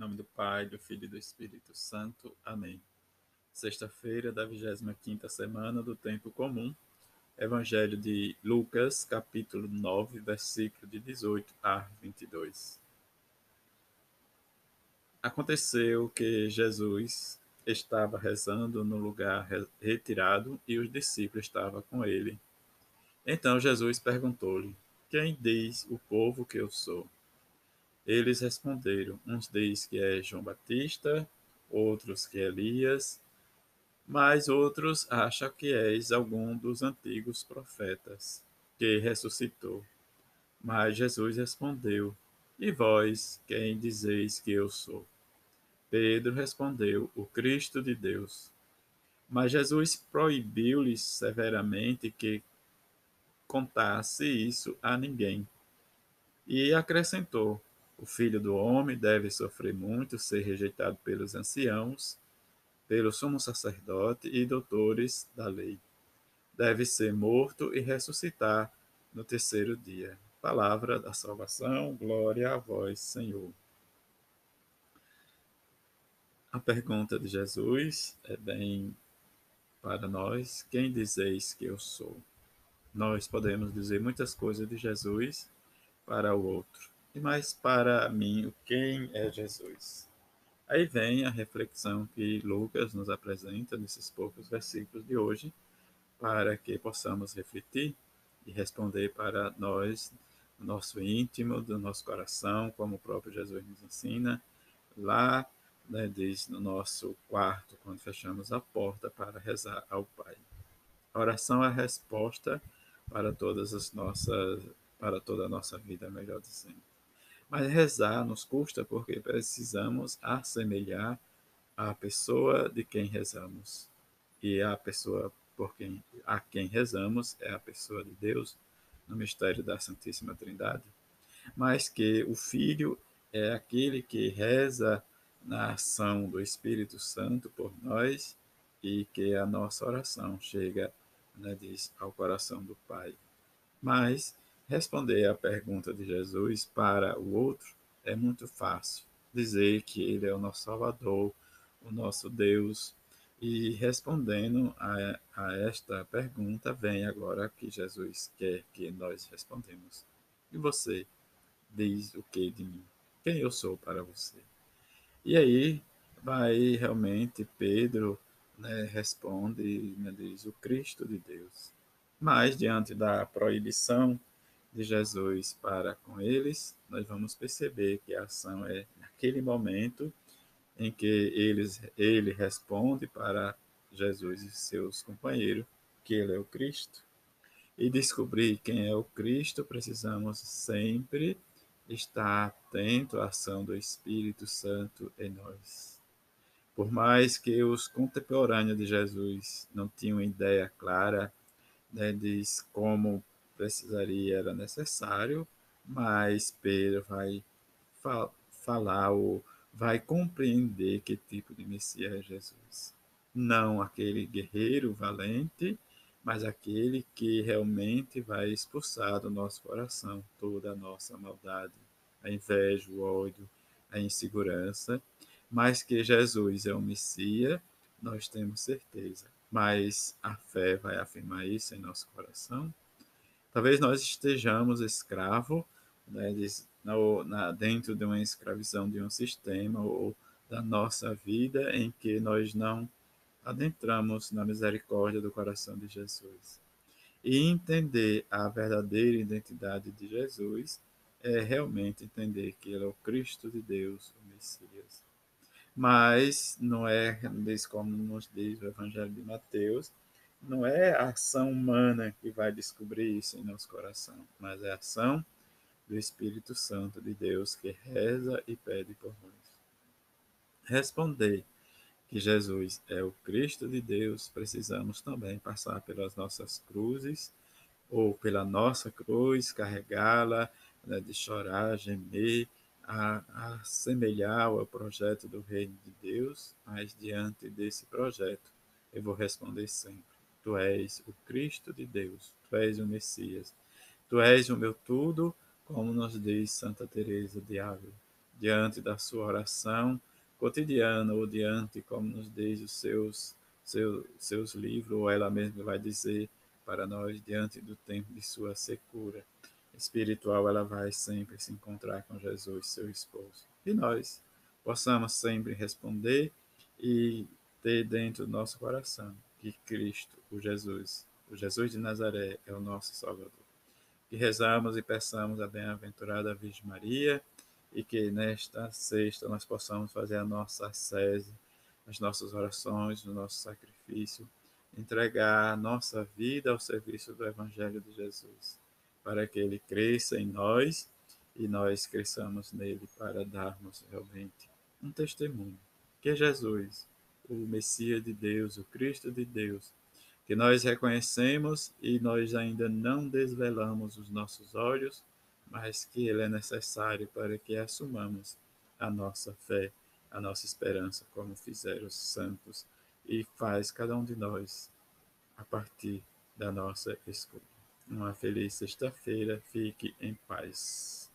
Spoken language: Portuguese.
nome do Pai, do Filho e do Espírito Santo. Amém. Sexta-feira da 25ª semana do Tempo Comum. Evangelho de Lucas, capítulo 9, versículo de 18 a 22. Aconteceu que Jesus estava rezando no lugar retirado e os discípulos estavam com ele. Então Jesus perguntou-lhe: Quem diz o povo que eu sou? Eles responderam: Uns diz que é João Batista, outros que é Elias, mas outros acham que és algum dos antigos profetas que ressuscitou. Mas Jesus respondeu: E vós, quem dizeis que eu sou? Pedro respondeu: O Cristo de Deus. Mas Jesus proibiu-lhes severamente que contasse isso a ninguém. E acrescentou: o filho do homem deve sofrer muito, ser rejeitado pelos anciãos, pelo sumo sacerdote e doutores da lei. Deve ser morto e ressuscitar no terceiro dia. Palavra da salvação, glória a vós, Senhor. A pergunta de Jesus é bem para nós: quem dizeis que eu sou? Nós podemos dizer muitas coisas de Jesus para o outro mas para mim, quem é Jesus? Aí vem a reflexão que Lucas nos apresenta nesses poucos versículos de hoje, para que possamos refletir e responder para nós, no nosso íntimo, do nosso coração, como o próprio Jesus nos ensina, lá, né, diz no nosso quarto, quando fechamos a porta para rezar ao Pai. A oração é a resposta para todas as nossas, para toda a nossa vida, melhor dizendo. Mas rezar nos custa porque precisamos assemelhar a pessoa de quem rezamos. E a pessoa por quem, a quem rezamos é a pessoa de Deus no mistério da Santíssima Trindade. Mas que o Filho é aquele que reza na ação do Espírito Santo por nós e que a nossa oração chega, né, diz, ao coração do Pai. Mas Responder à pergunta de Jesus para o outro é muito fácil. Dizer que ele é o nosso Salvador, o nosso Deus. E respondendo a, a esta pergunta, vem agora que Jesus quer que nós respondemos. E você diz o que de mim? Quem eu sou para você? E aí vai realmente Pedro né, responde, né, diz o Cristo de Deus. Mas diante da proibição de Jesus para com eles, nós vamos perceber que a ação é naquele momento em que eles, ele responde para Jesus e seus companheiros que ele é o Cristo. E descobrir quem é o Cristo, precisamos sempre estar atento à ação do Espírito Santo em nós. Por mais que os contemporâneos de Jesus não tinham ideia clara né, de como precisaria, era necessário, mas Pedro vai fa falar ou vai compreender que tipo de Messias é Jesus. Não aquele guerreiro valente, mas aquele que realmente vai expulsar do nosso coração toda a nossa maldade, a inveja, o ódio, a insegurança, mas que Jesus é o Messias, nós temos certeza. Mas a fé vai afirmar isso em nosso coração Talvez nós estejamos escravo né, de, na, na, dentro de uma escravização de um sistema ou da nossa vida em que nós não adentramos na misericórdia do coração de Jesus. E entender a verdadeira identidade de Jesus é realmente entender que ele é o Cristo de Deus, o Messias. Mas não é, como nos diz o Evangelho de Mateus, não é a ação humana que vai descobrir isso em nosso coração, mas é a ação do Espírito Santo de Deus que reza e pede por nós. Responder que Jesus é o Cristo de Deus, precisamos também passar pelas nossas cruzes, ou pela nossa cruz, carregá-la, né, de chorar, gemer, a, a assemelhar ao projeto do Reino de Deus, mas diante desse projeto eu vou responder sempre Tu és o Cristo de Deus, tu és o Messias. Tu és o meu tudo, como nos diz Santa Teresa de Ávila. diante da sua oração cotidiana ou diante, como nos diz os seus, seus, seus livros, ou ela mesma vai dizer para nós, diante do tempo de sua secura espiritual, ela vai sempre se encontrar com Jesus, seu esposo. E nós possamos sempre responder e ter dentro do nosso coração que Cristo, o Jesus, o Jesus de Nazaré, é o nosso Salvador. Que rezamos e peçamos a bem-aventurada Virgem Maria e que nesta sexta nós possamos fazer a nossa ascese, as nossas orações, o nosso sacrifício, entregar a nossa vida ao serviço do Evangelho de Jesus, para que ele cresça em nós e nós cresçamos nele para darmos realmente um testemunho que Jesus, o Messias de Deus, o Cristo de Deus, que nós reconhecemos e nós ainda não desvelamos os nossos olhos, mas que ele é necessário para que assumamos a nossa fé, a nossa esperança, como fizeram os santos, e faz cada um de nós a partir da nossa escolha. Uma feliz sexta-feira, fique em paz.